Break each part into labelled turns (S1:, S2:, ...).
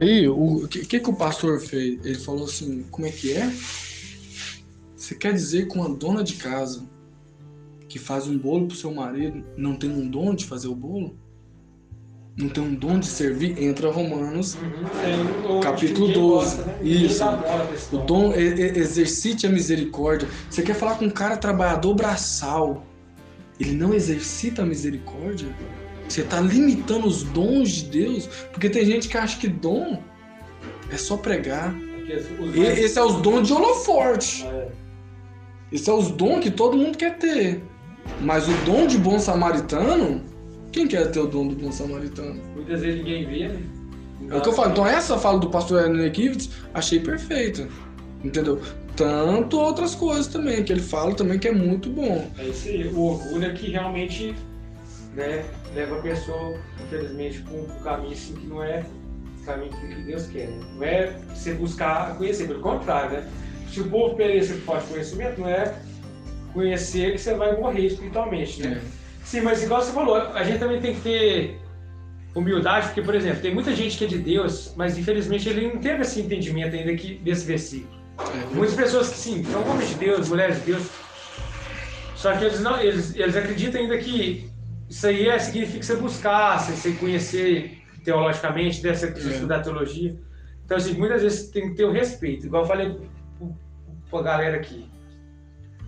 S1: Aí, o que, que, que o pastor fez? Ele falou assim: como é que é? Você quer dizer que uma dona de casa que faz um bolo pro seu marido não tem um dom de fazer o bolo? Não tem um dom de servir? Entra Romanos,
S2: Uhum.
S1: capítulo 12. Isso. O dom, exercite a misericórdia. Você quer falar com um cara trabalhador braçal, ele não exercita a misericórdia? Você está limitando os dons de Deus? Porque tem gente que acha que dom é só pregar. Esse é os dons de holoforte.
S2: É.
S1: Esse é os dons que todo mundo quer ter. Mas o dom de bom samaritano, quem quer ter o dom do bom samaritano?
S2: Muitas vezes ninguém vê, né?
S1: É o que eu falo. Então essa fala do pastor Hernani Kivitz, achei perfeita. Entendeu? Tanto outras coisas também, que ele fala também que é muito bom.
S2: É isso aí. O orgulho é que realmente né, leva a pessoa, infelizmente, para um caminho assim que não é o caminho que Deus quer. Né? Não é você buscar conhecer, pelo contrário, né? Se o povo perecer por falta de conhecimento, não é conhecer que você vai morrer espiritualmente, né? Sim, mas igual você falou, a gente também tem que ter humildade, porque, por exemplo, tem muita gente que é de Deus, mas infelizmente ele não teve esse entendimento ainda aqui desse versículo.
S1: É,
S2: Muitas pessoas que sim, são homens de Deus, mulheres de Deus, só que eles não, eles, eles acreditam ainda que isso aí é, significa você buscar, você, você conhecer teologicamente, dessa você
S1: É.
S2: estudar teologia. Então, assim, muitas vezes tem que ter o respeito, igual eu falei para a galera aqui.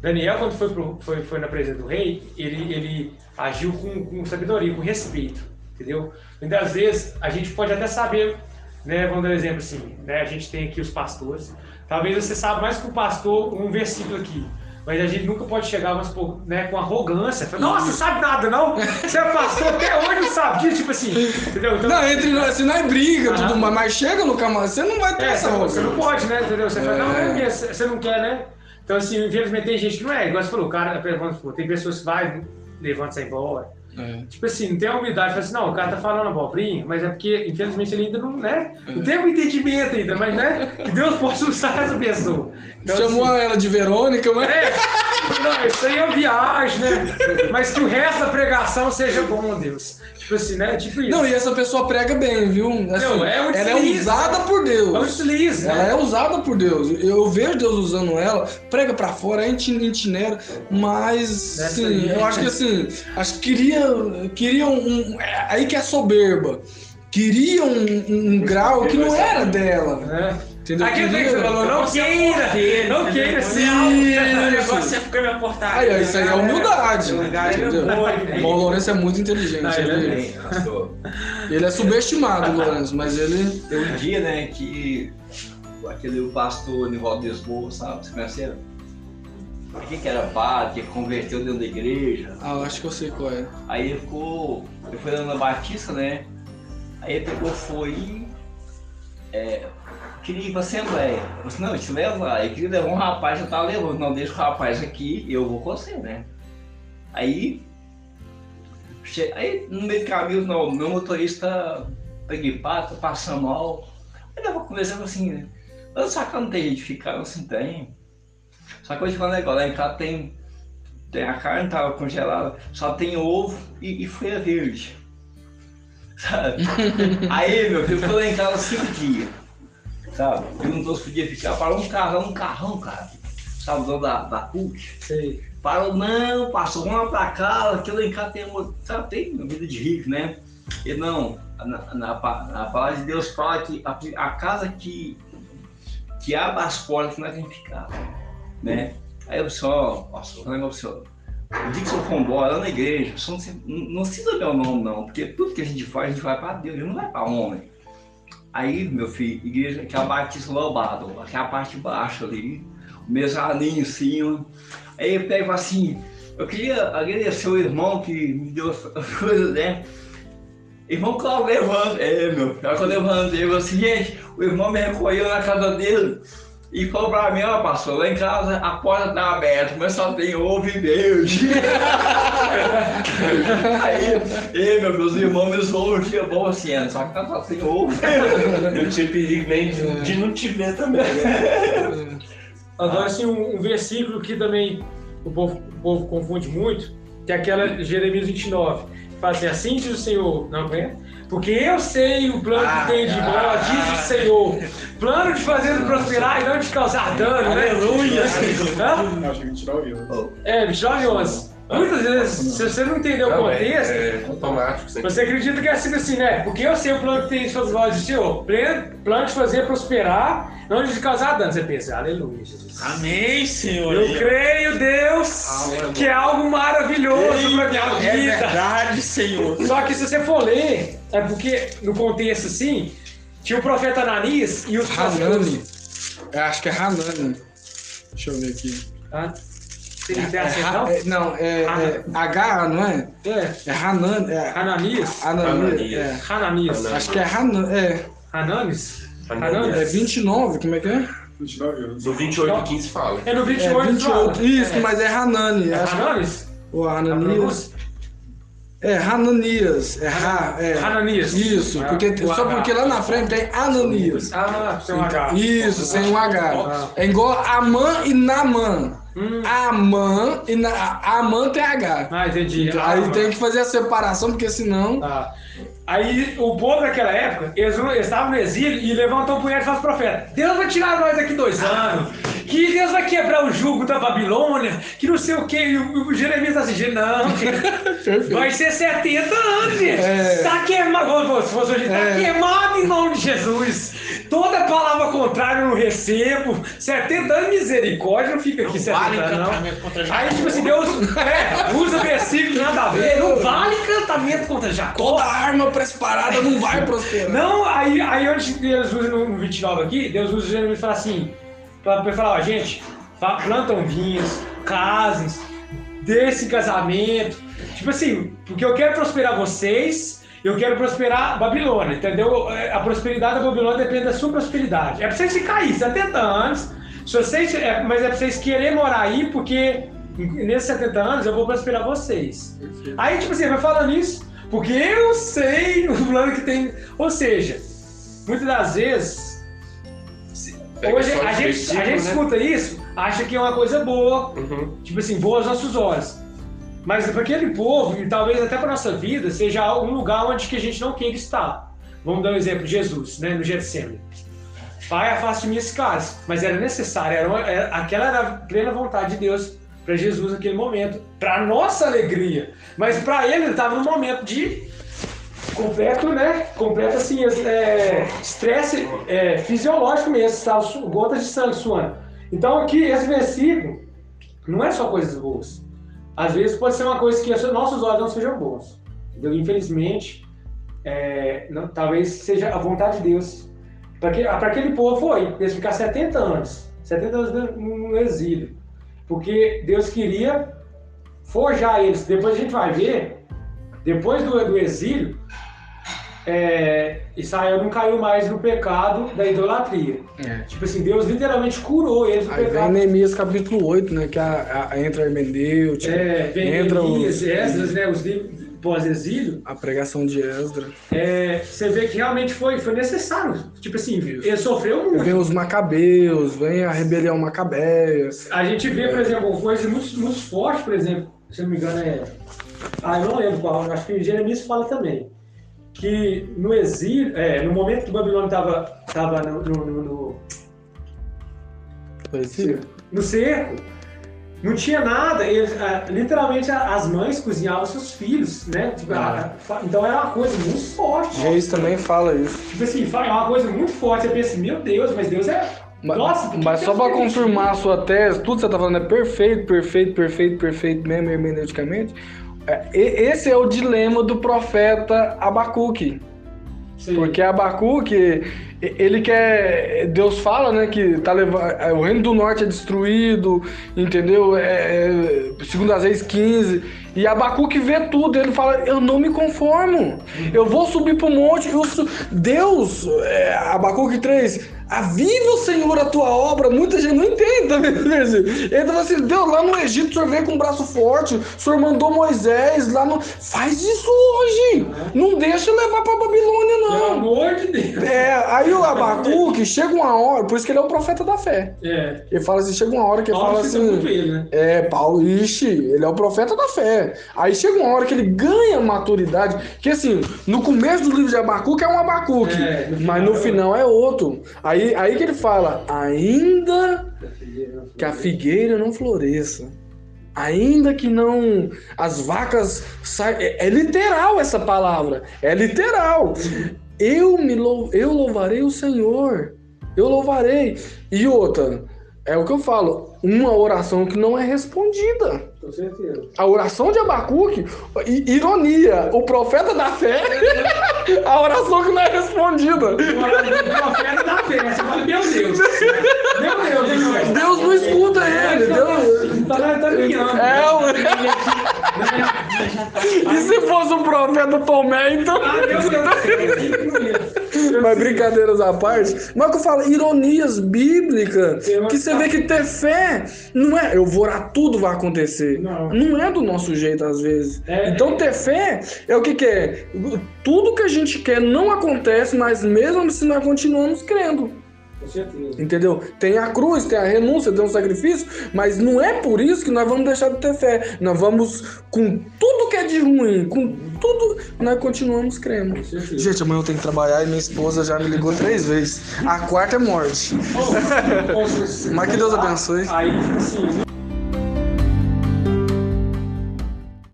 S2: Daniel, quando foi, pro, foi, foi na presença do rei, ele, ele agiu com, com sabedoria, com respeito, entendeu? Muitas vezes a gente pode até saber, né, vamos dar um exemplo assim, né, a gente tem aqui os pastores, talvez você saiba mais que o pastor um versículo aqui, mas a gente nunca pode chegar mas, pô, né, com arrogância, falar, nossa, não sabe nada não, você é pastor, até hoje não sabe disso, tipo assim, entendeu? Então,
S1: Não, entre nós, assim, não é briga, tudo mais, mas chega no camarada, você não vai ter
S2: É,
S1: essa
S2: você, você não
S1: arrogância.
S2: pode, né? Entendeu? Você fala,
S1: É.
S2: não, não é você não quer, né? Então, assim, infelizmente tem gente que não é. Igual você falou, o cara, supor, tem pessoas que vai, levanta e sai embora.
S1: É.
S2: Tipo assim, não tem a humildade, fala assim, não, o cara tá falando abobrinha, mas é porque, infelizmente, ele ainda não, né? Não tem um entendimento ainda, mas, né? Que Deus possa usar essa pessoa. Então,
S1: Chamou
S2: assim,
S1: ela de Verônica, mas.
S2: é, não, isso aí é uma viagem, né? Mas que o resto da pregação seja bom, Deus. Tipo assim, né? Tipo isso.
S1: Não, e essa pessoa prega bem, viu? Assim,
S2: Não, é um
S1: ela é usada
S2: né?
S1: por Deus.
S2: É um deslize,
S1: Ela
S2: né?
S1: é usada por Deus. Eu vejo Deus usando ela, prega pra fora, é intinera, mas assim,
S2: aí.
S1: eu acho que assim, acho que queria, queria um, um- é aí que é soberba. Queria um, um- um grau que não era dela.
S2: É.
S1: Entendeu?
S2: Aquele que você falou, não
S3: é
S2: queira, não queira ser
S3: é
S2: alto.
S3: O negócio é ficar na portaria.
S1: Aí, isso aí é humildade.
S3: Humildade é
S1: entendeu? O Lourenço é muito inteligente.
S2: Não, ele é
S1: ele,
S3: pastor.
S1: ele é subestimado, Lourenço, mas ele.
S4: Tem um dia, né, que aquele pastor Nivaldo Desboa, sabe? Você conhece ele? Quem que era padre, que converteu dentro da igreja.
S1: Ah, eu acho que eu sei qual é.
S4: Aí ele ficou. Ele foi na Batista, né? Aí ele pegou, foi. e, É, queria ir pra Assembleia. Eu falei assim, não, eu te levo lá. Ele queria levar um rapaz, eu tava levando. Não, deixa o rapaz aqui, eu vou com você, né? Aí. che- Aí no meio do caminho, não, meu motorista tá gripado, tá passando mal. Aí eu tava conversando assim, né? Mas só que não tem jeito de ficar, assim, tem. Só que eu te falar um negócio, lá em casa tem tem a carne tava congelada, só tem ovo e, e folha verde. Sabe? Aí, meu filho, foi lá em casa cinco dias. Sabe? Perguntou se podia ficar, parou um carrão, um carrão, cara. Sabe, o da, da PUC.
S2: Sei.
S4: Parou, não, passou uma pra cá, aquilo lá em casa tem, uma- sabe, tem vida de rico, né? E não, na, na, na palavra de Deus fala que a, a casa que, que abre as portas não é quem ficar, né? Aí eu só, pastor, um negócio. O dia que o senhor for embora lá na igreja, o não, não, não precisa meu nome, não, porque tudo que a gente faz, a gente vai para Deus, não vai para homem. Aí, meu filho, igreja que a Lobado, que é a parte de baixo ali, o mesaninho em cima. Aí eu pego assim, eu queria agradecer o irmão que me deu as coisas, né? Irmão Cláudio levanta, é meu, quando eu levantei, eu falei assim, gente, o irmão me recolheu na casa dele e falou pra mim, ó pastor, lá em casa a porta tá aberta, mas só tem ovo e verde. aí, ei, meu, meus irmãos me zoam que é bom assim, né? só que tá só tem ovo.
S3: Eu tinha perigo nem de, de não te ver também. Né?
S2: Agora, assim, um, um versículo que também o povo, o povo confunde muito, que é aquela Jeremias 29. Fala assim, diz o Senhor. Não, é? Porque eu sei o plano que tenho de vós, diz o Senhor. Plano de fazer prosperar e não de causar dano, né?
S4: Aleluia.
S2: Hã?
S5: Eu achei que tirar o Deus.
S2: É, 29 e 11. Muitas vezes, se você não entendeu o
S3: é,
S2: contexto,
S3: é automático. Você
S2: você acredita que é assim, assim, né? Porque eu sei o plano que tem de fazer vós, Senhor. Plano plano de fazer prosperar, não de causar dano. Você pensa, aleluia, Jesus.
S4: Amém, Senhor.
S2: Eu creio, Deus, que é algo maravilhoso pra minha
S4: É
S2: vida.
S4: verdade, Senhor.
S2: Só que se você for ler, é porque no contexto assim, tinha o profeta Ananias e os
S1: Hanani. Eu acho que é Hanani. Deixa eu ver aqui.
S2: Tá?
S1: É,
S2: assim, não?
S1: é- não, é, é H, não é?
S2: É.
S1: É Hanani. É
S2: Ananias?
S1: Hanani.
S3: Ananias.
S1: É.
S2: Hananias.
S3: Hananias.
S1: Acho que é Hanani. É,
S2: Hananes?
S3: Hananias.
S1: é 29, como é que é?
S5: 29 euros.
S3: No 28 15 fala.
S2: É no
S1: É
S2: 28,
S1: 28.
S2: fala.
S1: Isso,
S2: é.
S1: mas é Hanani.
S2: É
S1: Acho que-
S2: Hananes?
S1: O
S2: A
S1: Ananias.
S2: pronúncia?
S1: É, Hananias. É, ha, é.
S2: Hananias.
S1: Isso,
S2: Ah,
S1: porque,
S2: o
S1: só
S2: H.
S1: porque lá na frente tem Ananias.
S2: Ah, tem um H.
S1: Isso, sem um H.
S2: Ah.
S1: É igual Amã e Namã.
S2: Hum.
S1: Amã e na, Amã tem H.
S2: Ah, entendi.
S1: Então,
S2: Ah,
S1: aí tem que fazer a separação, porque senão.
S2: Tá. Aí o povo daquela época, eles, estavam no exílio e levantou o punhado e falou pro profeta: Deus vai tirar nós daqui dois anos, que Deus vai quebrar o jugo da Babilônia, que não sei o que. E o, o Jeremias tá assim: "Gente, não, vai ser 70 anos, gente.
S1: É.
S2: Tá queimado, se fosse hoje, tá
S1: É.
S2: queimado em nome de Jesus. Toda palavra contrária eu não recebo. 70 anos, misericórdia, não fica aqui 70
S4: Vale
S2: anos, não.
S4: encantamento contra Jacó.
S2: Aí, tipo assim, Deus é, usa versículos nada a ver. Não vale encantamento contra Jacó.
S1: Toda arma preparada não vai prosperar.
S2: Não, aí, aí onde Deus usa no, no 29 aqui, Deus usa Jeremias e fala assim, pra, pra falar, ó, gente, plantam vinhos, casem, desse casamento. Tipo assim, porque eu quero prosperar vocês, eu quero prosperar Babilônia, entendeu? É, A prosperidade da Babilônia depende da sua prosperidade. É pra vocês ficar aí, 70 anos, se vocês, é, mas é pra vocês querer morar aí, porque nesses 70 anos eu vou prosperar vocês. Aí, tipo assim, vai falando isso, porque eu sei o plano que tem. Ou seja, muitas das vezes, se-
S3: Pega
S2: hoje a gente, a gente
S3: né?
S2: escuta isso, acha que é uma coisa boa,
S3: Uhum.
S2: tipo assim, voa aos nossos olhos. Mas para aquele povo, e talvez até para nossa vida, seja um lugar onde que a gente não queira estar. Vamos dar um exemplo, Jesus, né, no Getsemane. Pai, afaste de mim esse. Mas era necessário, era uma- era- aquela era a plena vontade de Deus para Jesus naquele momento, para nossa alegria. Mas para ele, ele estava num momento de completo, né? Completo assim, é, estresse é, fisiológico mesmo, su- gotas de sangue suando. Então aqui, esse versículo não é só coisas boas. Às vezes pode ser uma coisa que aos nossos olhos não sejam boas. Entendeu? Infelizmente, é, não- talvez seja a vontade de Deus. Para aquele povo foi, eles ficar 70 anos, 70 anos no, no exílio. Porque Deus queria forjar eles. Depois a gente vai ver, depois do, do exílio, é, Israel não caiu mais no pecado da idolatria.
S1: É.
S2: Tipo assim, Deus literalmente curou eles do
S1: Aí vem
S2: pecado.
S1: Neemias capítulo 8, né? Que a, a, entra Hermenêutica,
S2: É, vem
S1: entra
S2: Elias,
S1: os-
S2: Esdras, né, os livros pós-exílio,
S1: a pregação de Esdra.
S2: é, você vê que realmente foi, foi necessário. Tipo assim, ele sofreu muito.
S1: Vem os macabeus, vem a rebelião macabeia.
S2: A gente vê, por exemplo, coisas muito, muito fortes, por exemplo, se eu não me engano é... Ah, eu não lembro qual, acho que Jeremias fala também. Que no exílio, é, no momento que o Babilônia estava tava no, no, no- no- no cerco, não tinha nada. Eles, ah, literalmente as mães cozinhavam seus filhos, né? Tipo,
S1: Ah.
S2: então era uma coisa muito forte.
S1: Reis também fala isso.
S2: Tipo assim, fa- é uma coisa muito forte. Você pensa, meu Deus, mas Deus é.
S1: Ma-
S2: Nossa, que
S1: Mas
S2: que
S1: só pra
S2: permitiu?
S1: confirmar a sua tese, tudo que você tá falando é perfeito, perfeito, perfeito, perfeito mesmo hermeneuticamente. É, Esse é o dilema do profeta Abacuque.
S2: Sim.
S1: Porque Abacuque, ele quer. Deus fala, né, que tá levando, o reino do norte é destruído, entendeu? É, é, segundo as reis 15. E Abacuque vê tudo, ele fala: Eu não me conformo, eu vou subir pro monte. Deus, é, Abacuque 3, Aviva o Senhor a tua obra. Muita gente não entende também. Ele fala assim: Deus, lá no Egito o senhor veio com um braço forte, o senhor mandou Moisés lá no. Faz isso hoje! Não deixa levar pra Babilônia,
S2: Pelo
S1: não.
S2: amor de Deus.
S1: É, aí o Abacuque chega uma hora, por isso que ele é o profeta da fé.
S2: É.
S1: Ele fala assim: chega uma hora que ele
S2: Paulo
S1: fala assim.
S2: ele, né?
S1: É, Paulo, ixi, ele é o profeta da fé. Aí chega uma hora que ele ganha maturidade, que assim, no começo do livro de Abacuque é um Abacuque,
S2: É, no
S1: mas no
S2: final
S1: final é outro. Aí, aí que ele fala, ainda que a figueira não floresça, ainda que não as vacas saiam, é, é literal essa palavra, é literal. Eu me lou, eu louvarei o Senhor, eu louvarei. E outra, é o que eu falo, uma oração que não é respondida.
S2: Com certeza.
S1: A oração de Abacuque, ironia, o profeta da fé, a oração que não é respondida.
S2: O profeta da fé. Você fala, meu Deus. Meu Deus, velho?
S1: Deus não escuta ele. Deus...
S2: Tá, tá ligando.
S1: É, ué. E se fosse o profeta Tomé, então.
S2: Ah, meu Deus.
S1: Mas brincadeiras à parte, mas o que eu falo, ironias bíblicas, que você vê que ter fé não é eu vou orar, tudo vai acontecer.
S2: Não.
S1: Não é do nosso jeito às vezes.
S2: É.
S1: Então ter fé é o que que é? Tudo que a gente quer não acontece, mas mesmo assim nós continuamos crendo. Entendeu? Tem a cruz, tem a renúncia, tem o sacrifício, mas não é por isso que nós vamos deixar de ter fé. Nós vamos, com tudo que é de ruim, com tudo, nós continuamos crendo. Gente, amanhã eu tenho que trabalhar e minha esposa já me ligou três vezes. A quarta é morte. Mas que Deus abençoe.
S2: Aí, tipo assim,